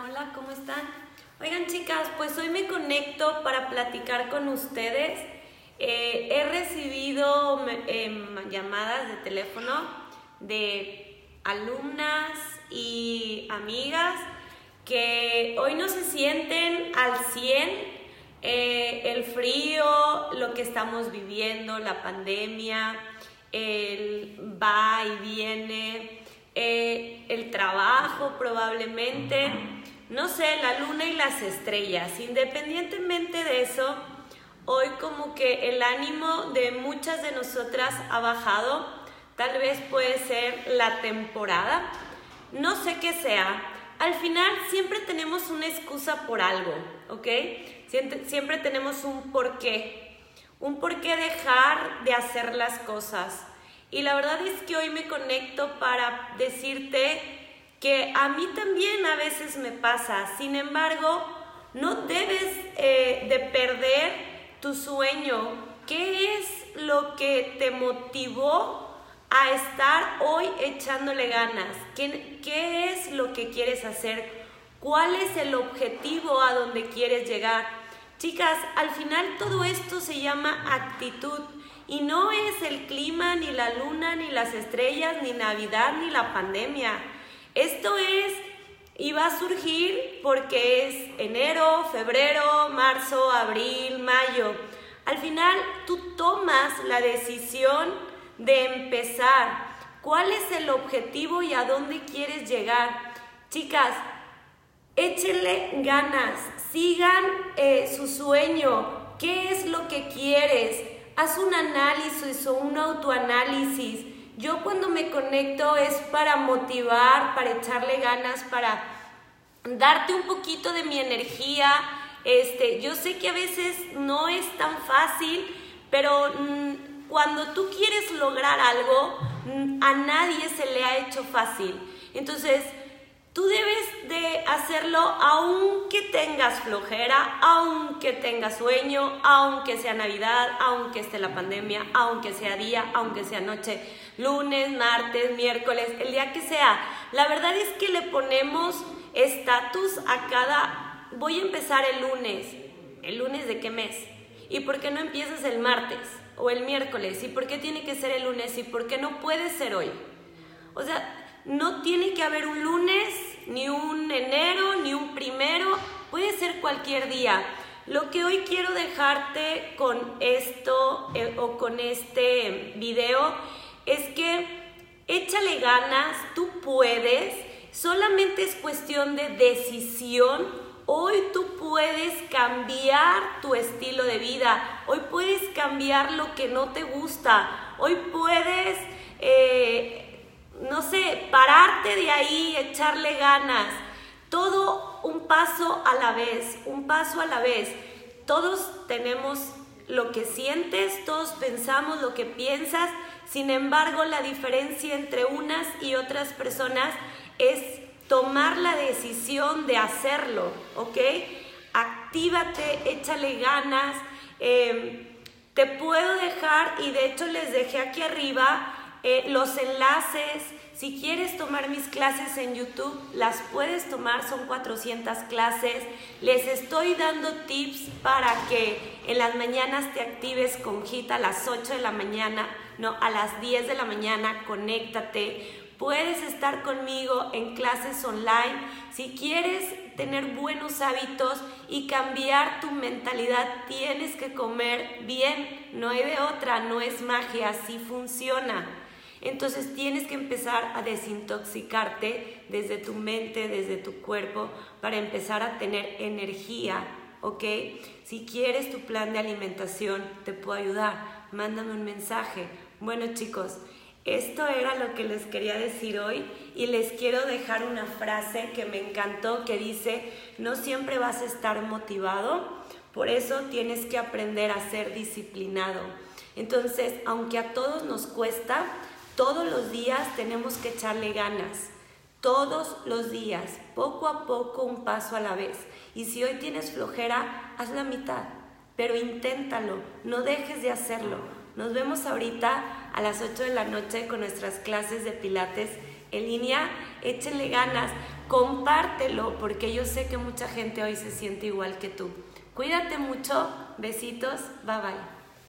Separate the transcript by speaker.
Speaker 1: Hola, ¿cómo están? Oigan chicas, pues hoy me conecto para platicar con ustedes. Eh, he recibido em, llamadas de teléfono de alumnas y amigas que hoy no se sienten al 100 eh, el frío, lo que estamos viviendo, la pandemia, el va y viene, eh, el trabajo probablemente, no sé, la luna y las estrellas. Independientemente de eso, hoy como que el ánimo de muchas de nosotras ha bajado, tal vez puede ser la temporada, no sé qué sea. Al final siempre tenemos una excusa por algo, ¿ok? Siempre, siempre tenemos un porqué, un porqué dejar de hacer las cosas y la verdad es que hoy me conecto para decirte que a mí también a veces me pasa. Sin embargo, no debes eh, de perder tu sueño. ¿Qué es lo que te motivó a estar hoy echándole ganas? ¿Qué, ¿Qué es lo que quieres hacer? ¿Cuál es el objetivo a donde quieres llegar? Chicas, al final todo esto se llama actitud. Y no es el clima, ni la luna, ni las estrellas, ni Navidad, ni la pandemia. Esto es y va a surgir porque es enero, febrero, marzo, abril, mayo. Al final tú tomas la decisión de empezar. ¿Cuál es el objetivo y a dónde quieres llegar? Chicas, échenle ganas, sigan eh, su sueño. ¿Qué es lo que quieres? Haz un análisis o un autoanálisis. Yo cuando me conecto es para motivar, para echarle ganas, para darte un poquito de mi energía. Este, yo sé que a veces no es tan fácil, pero mm, cuando tú quieres lograr algo, mm, a nadie se le ha hecho fácil. Entonces, hacerlo aunque tengas flojera, aunque tengas sueño, aunque sea Navidad, aunque esté la pandemia, aunque sea día, aunque sea noche, lunes, martes, miércoles, el día que sea. La verdad es que le ponemos estatus a cada... Voy a empezar el lunes. ¿El lunes de qué mes? ¿Y por qué no empiezas el martes o el miércoles? ¿Y por qué tiene que ser el lunes? ¿Y por qué no puede ser hoy? O sea, no tiene que haber un lunes, ni un enero, ni un primero, puede ser cualquier día. Lo que hoy quiero dejarte con esto eh, o con este video es que échale ganas, tú puedes, solamente es cuestión de decisión. Hoy tú puedes cambiar tu estilo de vida, hoy puedes cambiar lo que no te gusta, hoy puedes eh, no sé, pararte de ahí, echarle ganas. Todo un paso a la vez, un paso a la vez. Todos tenemos lo que sientes, todos pensamos lo que piensas. Sin embargo, la diferencia entre unas y otras personas es tomar la decisión de hacerlo, ¿ok? Actívate, échale ganas. Em, te puedo dejar, y de hecho les dejé aquí arriba, eh, los enlaces, si quieres tomar mis clases en YouTube, las puedes tomar, son 400 clases. Les estoy dando tips para que en las mañanas te actives con Gita a las 8 de la mañana, no, a las 10 de la mañana, conéctate. Puedes estar conmigo en clases online. Si quieres tener buenos hábitos y cambiar tu mentalidad, tienes que comer bien. No hay de otra, no es magia, así funciona. Entonces tienes que empezar a desintoxicarte desde tu mente, desde tu cuerpo, para empezar a tener energía, ¿ok? Si quieres tu plan de alimentación, te puedo ayudar. Mándame un mensaje. Bueno chicos, esto era lo que les quería decir hoy y les quiero dejar una frase que me encantó que dice, no siempre vas a estar motivado, por eso tienes que aprender a ser disciplinado. Entonces, aunque a todos nos cuesta, todos los días tenemos que echarle ganas. Todos los días, poco a poco, un paso a la vez. Y si hoy tienes flojera, haz la mitad, pero inténtalo, no dejes de hacerlo. Nos vemos ahorita a las 8 de la noche con nuestras clases de pilates en línea, échenle ganas, compártelo, porque yo sé que mucha gente hoy se siente igual que tú. Cuídate mucho, besitos, bye bye.